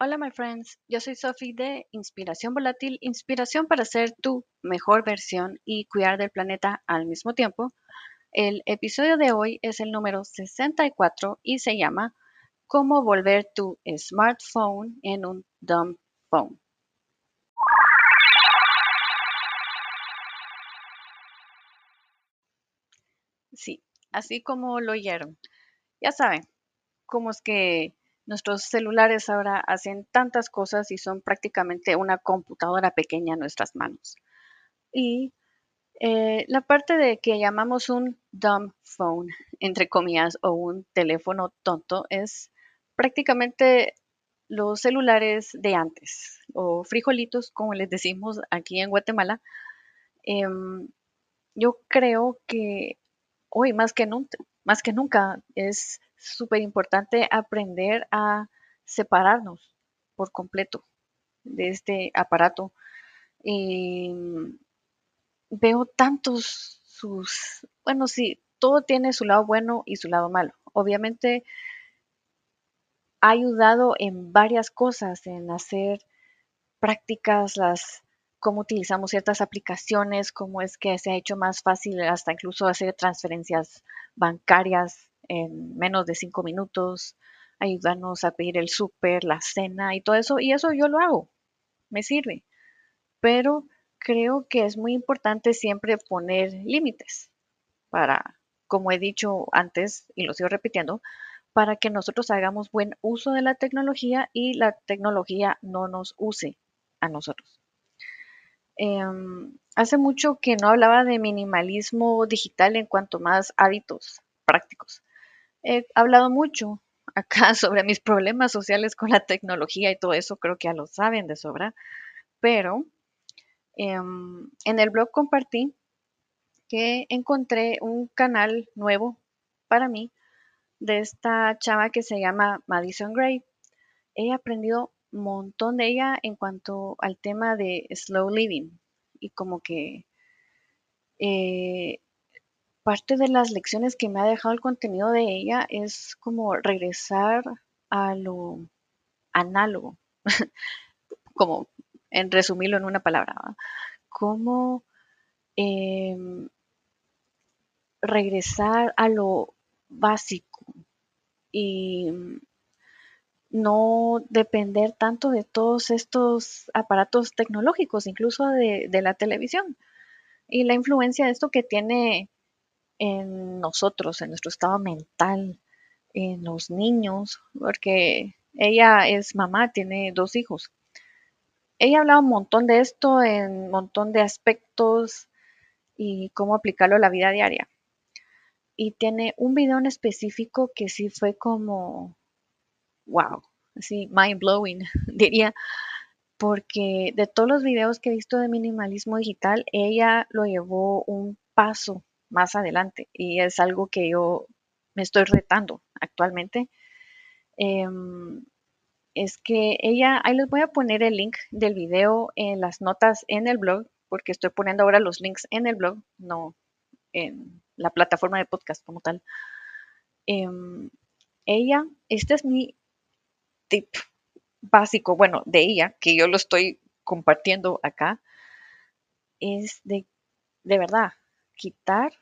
Hola, my friends. Yo soy Sophie de Inspiración Volátil, inspiración para ser tu mejor versión y cuidar del planeta al mismo tiempo. El episodio de hoy es el número 64 y se llama Cómo volver tu smartphone en un dumb phone. Sí, así como lo oyeron. Ya saben, cómo es que nuestros celulares ahora hacen tantas cosas y son prácticamente una computadora pequeña en nuestras manos. Y eh, la parte de que llamamos un dumb phone, entre comillas, o un teléfono tonto, es prácticamente los celulares de antes, o frijolitos, como les decimos aquí en Guatemala. Em, yo creo que hoy más que nunca, más que nunca es súper importante aprender a separarnos por completo de este aparato. Y veo tantos sus, bueno, sí, todo tiene su lado bueno y su lado malo. Obviamente ha ayudado en varias cosas, en hacer prácticas, las cómo utilizamos ciertas aplicaciones, cómo es que se ha hecho más fácil hasta incluso hacer transferencias bancarias en menos de cinco minutos, ayudarnos a pedir el súper, la cena y todo eso. Y eso yo lo hago, me sirve. Pero creo que es muy importante siempre poner límites para, como he dicho antes y lo sigo repitiendo, para que nosotros hagamos buen uso de la tecnología y la tecnología no nos use a nosotros. Em, hace mucho que no hablaba de minimalismo digital en cuanto más hábitos prácticos. He hablado mucho acá sobre mis problemas sociales con la tecnología y todo eso, creo que ya lo saben de sobra, pero em, en el blog compartí que encontré un canal nuevo para mí de esta chava que se llama Madison Gray. He aprendido un montón de ella en cuanto al tema de slow living y como que eh, parte de las lecciones que me ha dejado el contenido de ella es como regresar a lo análogo, como en resumirlo en una palabra, como em, regresar a lo básico y no depender tanto de todos estos aparatos tecnológicos, incluso de, la televisión. Y la influencia de esto que tiene en nosotros, en nuestro estado mental, en los niños, porque ella es mamá, tiene dos hijos. Ella ha hablado un montón de esto en un montón de aspectos y cómo aplicarlo a la vida diaria. Y tiene un video en específico que sí fue como wow, así mind blowing, diría, porque de todos los videos que he visto de minimalismo digital, ella lo llevó un paso más adelante y es algo que yo me estoy retando actualmente. Em, es que ella, ahí les voy a poner el link del video en las notas en el blog, porque estoy poniendo ahora los links en el blog, no en la plataforma de podcast como tal. Em, ella, este es mi tip básico, bueno, de ella, que yo lo estoy compartiendo acá, es de, de verdad, quitar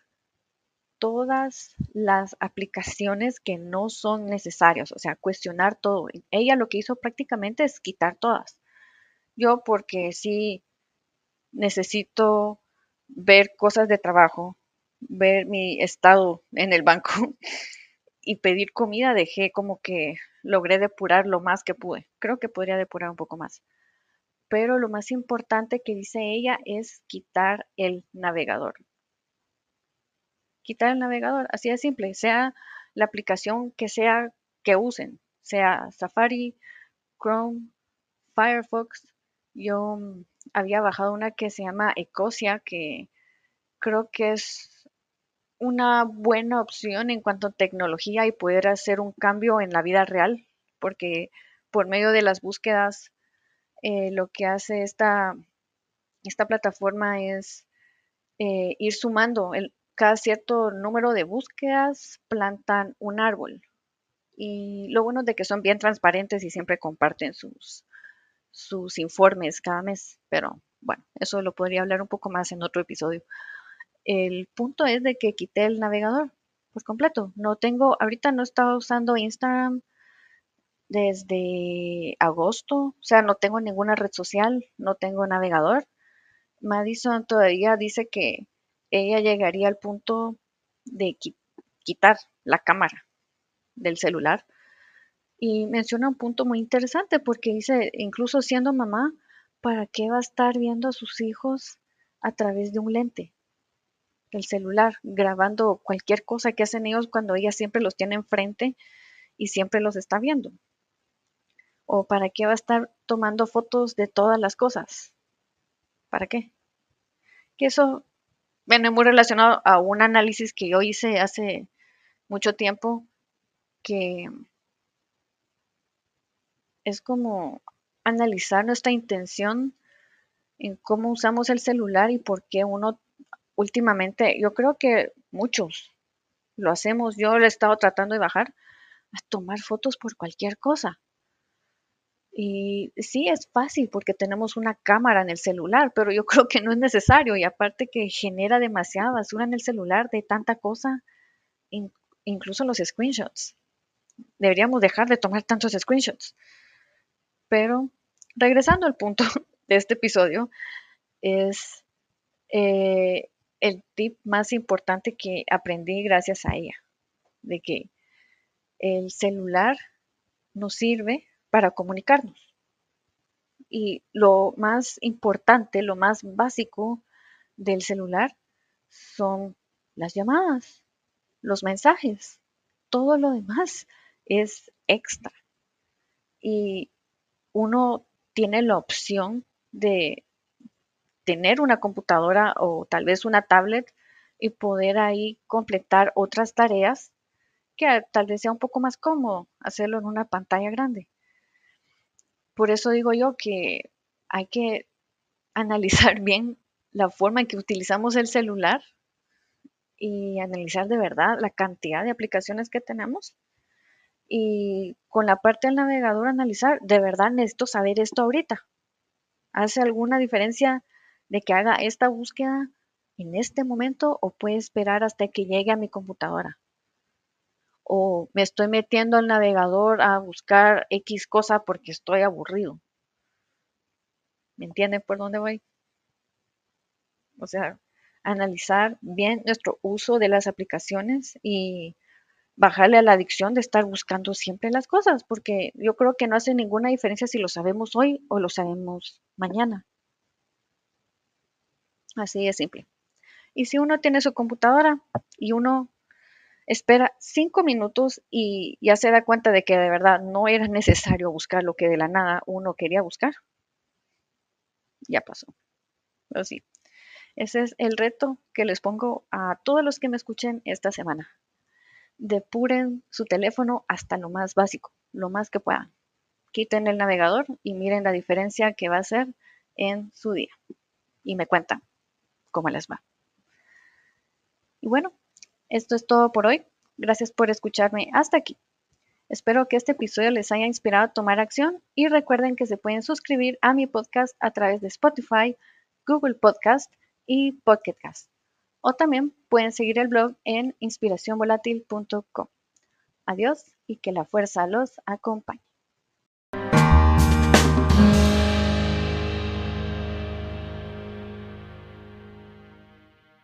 todas las aplicaciones que no son necesarias, o sea, cuestionar todo. Ella lo que hizo prácticamente es quitar todas. Yo porque sí necesito ver cosas de trabajo, ver mi estado en el banco y pedir comida, dejé como que logré depurar lo más que pude. Creo que podría depurar un poco más. Pero lo más importante que dice ella es quitar el navegador. Quitar el navegador, así de simple, sea la aplicación que sea que usen, sea Safari, Chrome, Firefox. Yo mm, había bajado una que se llama Ecosia, que creo que es una buena opción en cuanto a tecnología y poder hacer un cambio en la vida real, porque por medio de las búsquedas, eh, lo que hace esta, esta plataforma es eh, ir sumando el, cada cierto número de búsquedas, plantan un árbol Y lo bueno es de que son bien transparentes y siempre comparten sus, sus informes cada mes. Pero bueno, eso lo podría hablar un poco más en otro episodio. El punto es de que quité el navegador por completo. No tengo, ahorita no estaba usando Instagram desde agosto, o sea, no tengo ninguna red social, no tengo navegador. Madison todavía dice que ella llegaría al punto de quitar la cámara del celular. Y menciona un punto muy interesante porque dice, incluso siendo mamá, ¿para qué va a estar viendo a sus hijos a través de un lente? del celular, grabando cualquier cosa que hacen ellos cuando ella siempre los tiene enfrente y siempre los está viendo. ¿O para qué va a estar tomando fotos de todas las cosas? ¿Para qué? Que eso viene muy relacionado a un análisis que yo hice hace mucho tiempo, que es como analizar nuestra intención en cómo usamos el celular y por qué uno últimamente, yo creo que muchos lo hacemos, yo lo he estado tratando de bajar a tomar fotos por cualquier cosa. Y sí, es fácil porque tenemos una cámara en el celular, pero yo creo que no es necesario y aparte que genera demasiada basura en el celular de tanta cosa, incluso los screenshots. Deberíamos dejar de tomar tantos screenshots. Pero regresando al punto de este episodio, es eh, el tip más importante que aprendí gracias a ella, de que el celular nos sirve para comunicarnos. Y lo más importante, lo más básico del celular son las llamadas, los mensajes. Todo lo demás es extra. Y uno tiene la opción de tener una computadora o tal vez una tablet y poder ahí completar otras tareas que tal vez sea un poco más cómodo hacerlo en una pantalla grande. Por eso digo yo que hay que analizar bien la forma en que utilizamos el celular y analizar de verdad la cantidad de aplicaciones que tenemos. Y con la parte del navegador analizar, de verdad necesito saber esto ahorita. ¿Hace alguna diferencia de que haga esta búsqueda en este momento o puede esperar hasta que llegue a mi computadora. O me estoy metiendo al navegador a buscar X cosa porque estoy aburrido. ¿Me entienden por dónde voy? O sea, analizar bien nuestro uso de las aplicaciones y bajarle a la adicción de estar buscando siempre las cosas, porque yo creo que no hace ninguna diferencia si lo sabemos hoy o lo sabemos mañana. Así de simple. Y si uno tiene su computadora y uno espera cinco minutos y ya se da cuenta de que de verdad no era necesario buscar lo que de la nada uno quería buscar, ya pasó. Pero sí, ese es el reto que les pongo a todos los que me escuchen esta semana. Depuren su teléfono hasta lo más básico, lo más que puedan. Quiten el navegador y miren la diferencia que va a hacer en su día. Y me cuentan cómo les va. Y bueno, esto es todo por hoy. Gracias por escucharme hasta aquí. Espero que este episodio les haya inspirado a tomar acción y recuerden que se pueden suscribir a mi podcast a través de Spotify, Google Podcast y Podcast. O también pueden seguir el blog en inspiracionvolatil.com. Adiós y que la fuerza los acompañe.